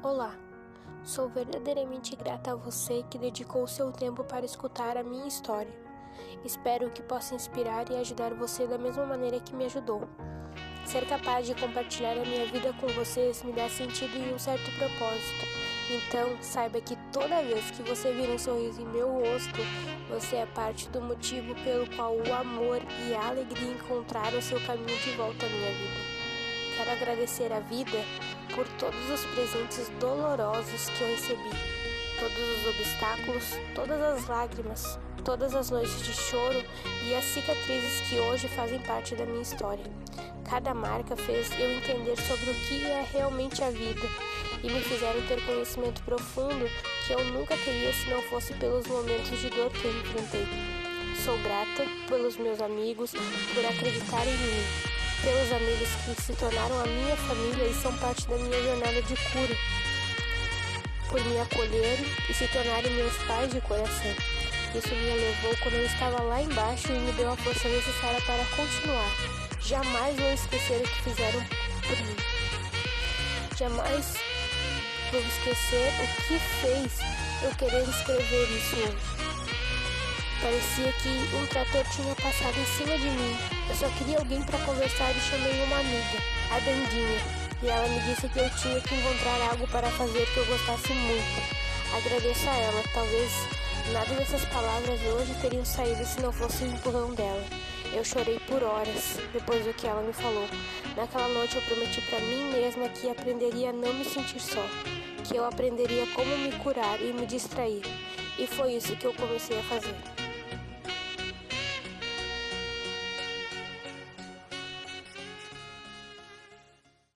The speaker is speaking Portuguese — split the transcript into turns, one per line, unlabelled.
Olá, sou verdadeiramente grata a você que dedicou seu tempo para escutar a minha história. Espero que possa inspirar e ajudar você da mesma maneira que me ajudou. Ser capaz de compartilhar a minha vida com vocês me dá sentido e um certo propósito. Então, saiba que toda vez que você vir um sorriso em meu rosto, você é parte do motivo pelo qual o amor e a alegria encontraram seu caminho de volta à minha vida. Quero agradecer a vida por todos os presentes dolorosos que eu recebi, todos os obstáculos, todas as lágrimas, todas as noites de choro e as cicatrizes que hoje fazem parte da minha história. Cada marca fez eu entender sobre o que é realmente a vida e me fizeram ter conhecimento profundo que eu nunca teria se não fosse pelos momentos de dor que eu enfrentei. Sou grata pelos meus amigos por acreditar em mim pelos amigos que se tornaram a minha família e são parte da minha jornada de cura, por me acolherem e se tornarem meus pais de coração. Isso me elevou quando eu estava lá embaixo e me deu a força necessária para continuar. Jamais vou esquecer o que fizeram por mim. Jamais vou esquecer o que fez eu querer escrever isso hoje. Parecia que um trator tinha passado em cima de mim. Eu só queria alguém para conversar e chamei uma amiga, a Dandinha, e ela me disse que eu tinha que encontrar algo para fazer que eu gostasse muito. Agradeço a ela, talvez nada dessas palavras hoje teriam saído se não fosse o empurrão dela. Eu chorei por horas depois do que ela me falou. Naquela noite eu prometi para mim mesma que aprenderia a não me sentir só, que eu aprenderia como me curar e me distrair. E foi isso que eu comecei a fazer.